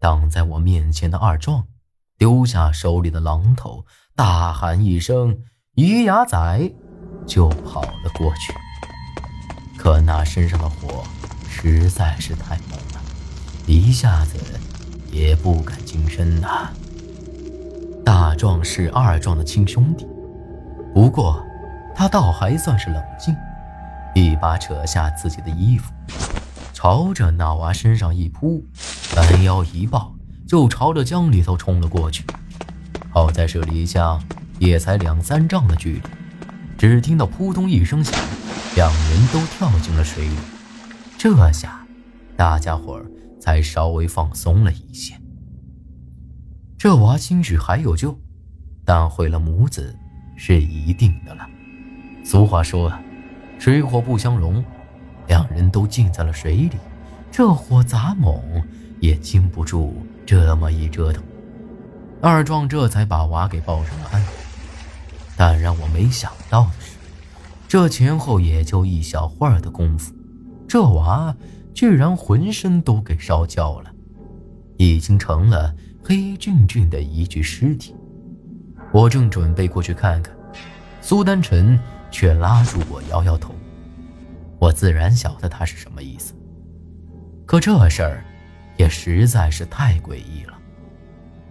挡在我面前的二壮，丢下手里的榔头，大喊一声“鱼牙仔”，就跑了过去。可那身上的火实在是太猛了，一下子也不敢近身呐。大壮是二壮的亲兄弟，不过他倒还算是冷静，一把扯下自己的衣服。朝着那娃身上一扑，弯腰一抱，就朝着江里头冲了过去。好在是离江也才两三丈的距离，只听到扑通一声响，两人都跳进了水里。这下，大家伙儿才稍微放松了一些。这娃兴许还有救，但毁了母子是一定的了。俗话说，水火不相容。两人都浸在了水里，这火咋猛也经不住这么一折腾。二壮这才把娃给抱上了岸。但让我没想到的是，这前后也就一小会儿的功夫，这娃居然浑身都给烧焦了，已经成了黑俊俊的一具尸体。我正准备过去看看，苏丹晨却拉住我，摇摇头。我自然晓得他是什么意思，可这事儿也实在是太诡异了。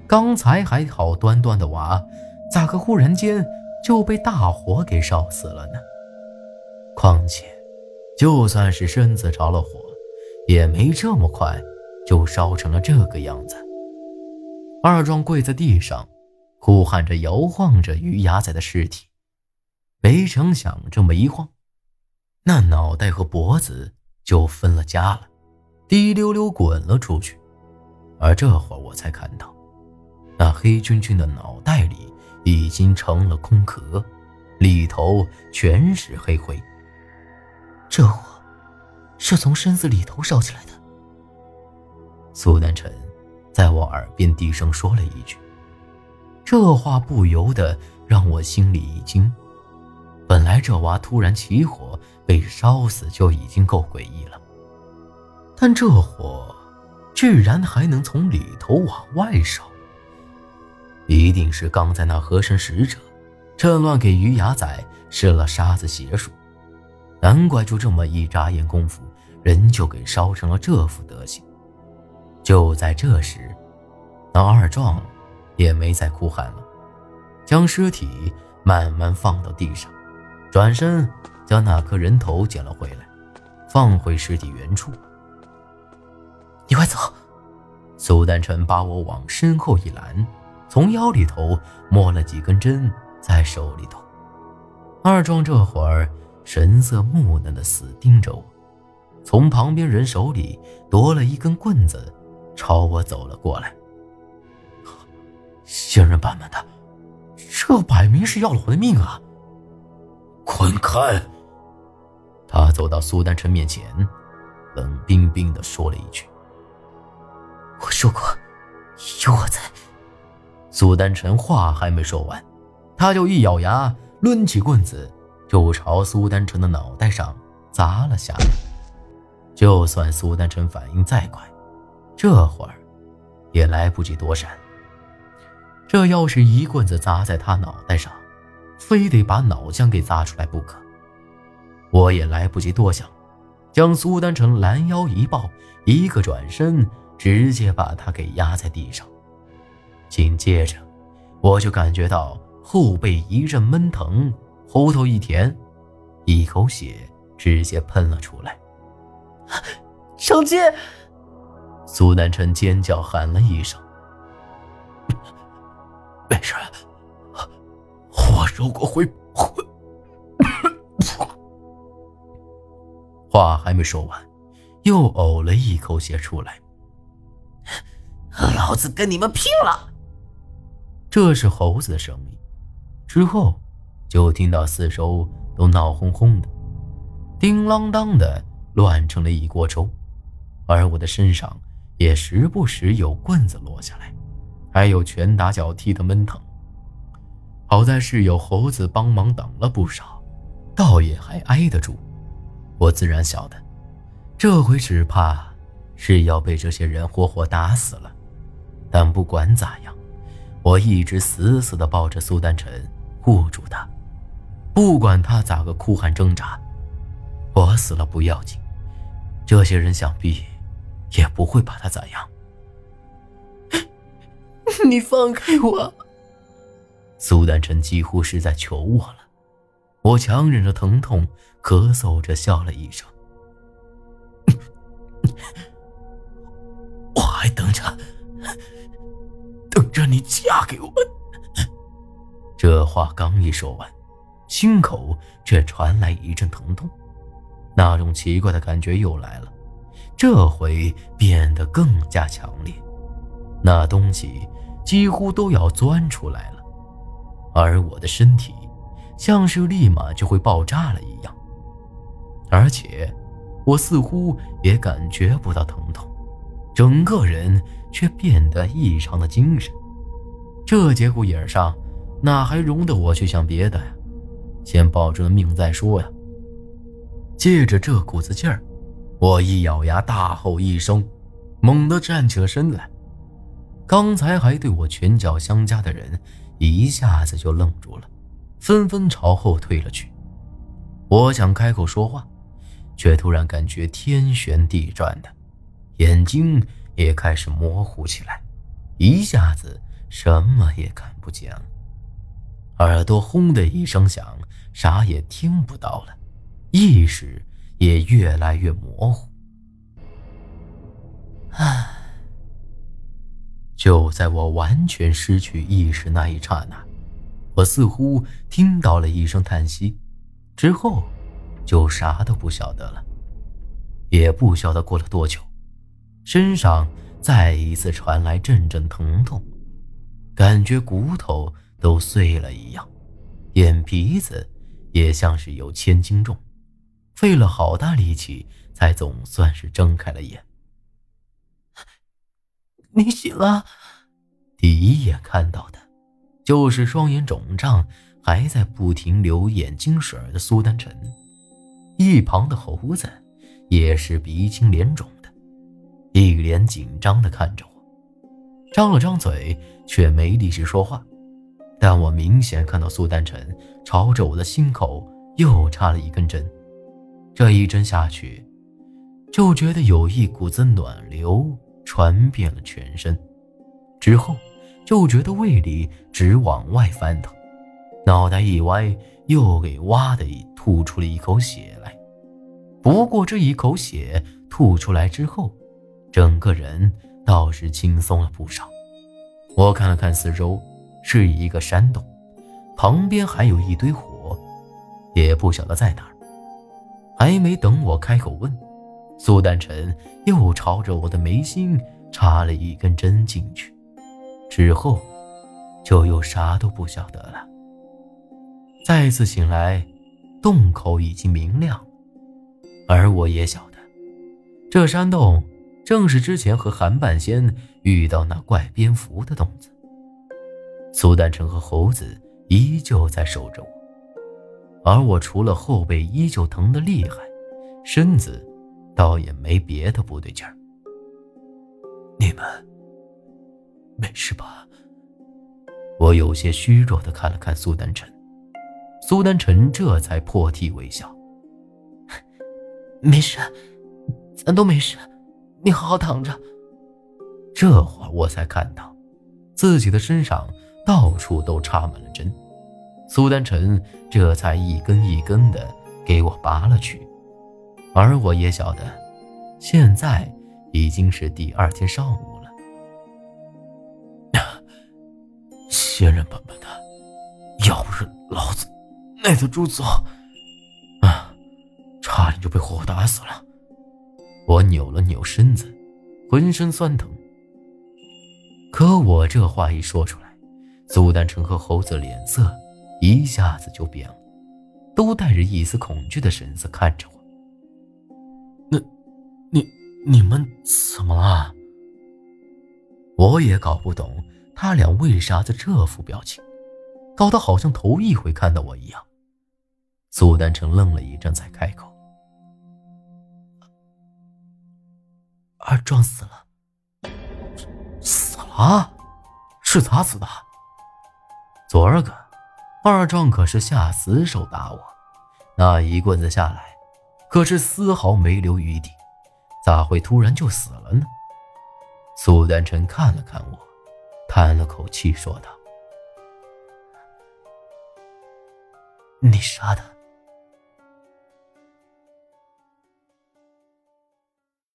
刚才还好端端的娃，咋个忽然间就被大火给烧死了呢？况且，就算是身子着了火，也没这么快就烧成了这个样子。二壮跪在地上，呼喊着，摇晃着鱼牙仔的尸体，没成想这么一晃。那脑袋和脖子就分了家了，滴溜溜滚了出去。而这会儿我才看到，那黑黢黢的脑袋里已经成了空壳，里头全是黑灰。这火是从身子里头烧起来的。苏南辰在我耳边低声说了一句，这话不由得让我心里一惊。本来这娃突然起火。被烧死就已经够诡异了，但这火居然还能从里头往外烧，一定是刚才那河神使者趁乱给鱼牙仔施了沙子邪术，难怪就这么一眨眼功夫，人就给烧成了这副德行。就在这时，那二壮也没再哭喊了，将尸体慢慢放到地上，转身。将那颗人头捡了回来，放回尸体原处。你快走！苏丹晨把我往身后一拦，从腰里头摸了几根针在手里头。二壮这会儿神色木讷的死盯着我，从旁边人手里夺了一根棍子，朝我走了过来。仙人板板的，这摆明是要了我的命啊！滚开！他走到苏丹臣面前，冷冰冰地说了一句：“我说过，有我在。”苏丹臣话还没说完，他就一咬牙，抡起棍子就朝苏丹臣的脑袋上砸了下来。就算苏丹臣反应再快，这会儿也来不及躲闪。这要是一棍子砸在他脑袋上，非得把脑浆给砸出来不可。我也来不及多想，将苏丹成拦腰一抱，一个转身，直接把他给压在地上。紧接着，我就感觉到后背一阵闷疼，喉头一甜，一口血直接喷了出来。长剑！苏南辰尖叫喊了一声：“没事，我如果会话还没说完，又呕了一口血出来。老子跟你们拼了！这是猴子的声音。之后，就听到四周都闹哄哄的，叮啷当的乱成了一锅粥，而我的身上也时不时有棍子落下来，还有拳打脚踢的闷疼。好在是有猴子帮忙挡了不少，倒也还挨得住。我自然晓得，这回只怕是要被这些人活活打死了。但不管咋样，我一直死死地抱着苏丹晨，护住他，不管他咋个哭喊挣扎，我死了不要紧，这些人想必也不会把他咋样。你放开我！苏丹晨几乎是在求我了。我强忍着疼痛，咳嗽着笑了一声。我还等着，等着你嫁给我。这话刚一说完，心口却传来一阵疼痛，那种奇怪的感觉又来了，这回变得更加强烈，那东西几乎都要钻出来了，而我的身体像是立马就会爆炸了一样，而且我似乎也感觉不到疼痛。整个人却变得异常的精神，这节骨眼上，哪还容得我去想别的呀？先保住了命再说呀！借着这股子劲儿，我一咬牙，大吼一声，猛地站起了身来。刚才还对我拳脚相加的人，一下子就愣住了，纷纷朝后退了去。我想开口说话，却突然感觉天旋地转的。眼睛也开始模糊起来，一下子什么也看不见了。耳朵轰的一声响，啥也听不到了，意识也越来越模糊。唉，就在我完全失去意识那一刹那，我似乎听到了一声叹息，之后就啥都不晓得了，也不晓得过了多久。身上再一次传来阵阵疼痛，感觉骨头都碎了一样，眼皮子也像是有千斤重，费了好大力气才总算是睁开了眼。你醒了！第一眼看到的，就是双眼肿胀，还在不停流眼睛水的苏丹晨，一旁的猴子也是鼻青脸肿的。一脸紧张地看着我，张了张嘴，却没力气说话。但我明显看到苏丹晨朝着我的心口又插了一根针，这一针下去，就觉得有一股子暖流传遍了全身，之后就觉得胃里直往外翻腾，脑袋一歪，又给哇的吐出了一口血来。不过这一口血吐出来之后，整个人倒是轻松了不少。我看了看四周，是一个山洞，旁边还有一堆火，也不晓得在哪儿。还没等我开口问，苏丹晨又朝着我的眉心插了一根针进去，之后就又啥都不晓得了。再次醒来，洞口已经明亮，而我也晓得，这山洞。正是之前和韩半仙遇到那怪蝙蝠的洞子。苏丹成和猴子依旧在守着我，而我除了后背依旧疼得厉害，身子倒也没别的不对劲儿。你们没事吧？我有些虚弱的看了看苏丹晨，苏丹晨这才破涕为笑：“ 没事，咱都没事。”你好好躺着。这会儿我才看到，自己的身上到处都插满了针。苏丹晨这才一根一根的给我拔了去。而我也晓得，现在已经是第二天上午了。仙人本本的，要不是老子耐得住走，啊，差点就被活活打死了。我扭了扭身子，浑身酸疼。可我这话一说出来，苏丹成和猴子脸色一下子就变了，都带着一丝恐惧的神色看着我。那，你你们怎么了？我也搞不懂他俩为啥子这副表情，搞得好像头一回看到我一样。苏丹成愣了一阵，才开口。二壮死了，死了！是咋死的？昨儿个，二壮可是下死手打我，那一棍子下来，可是丝毫没留余地，咋会突然就死了呢？苏丹臣看了看我，叹了口气，说道：“你杀的。”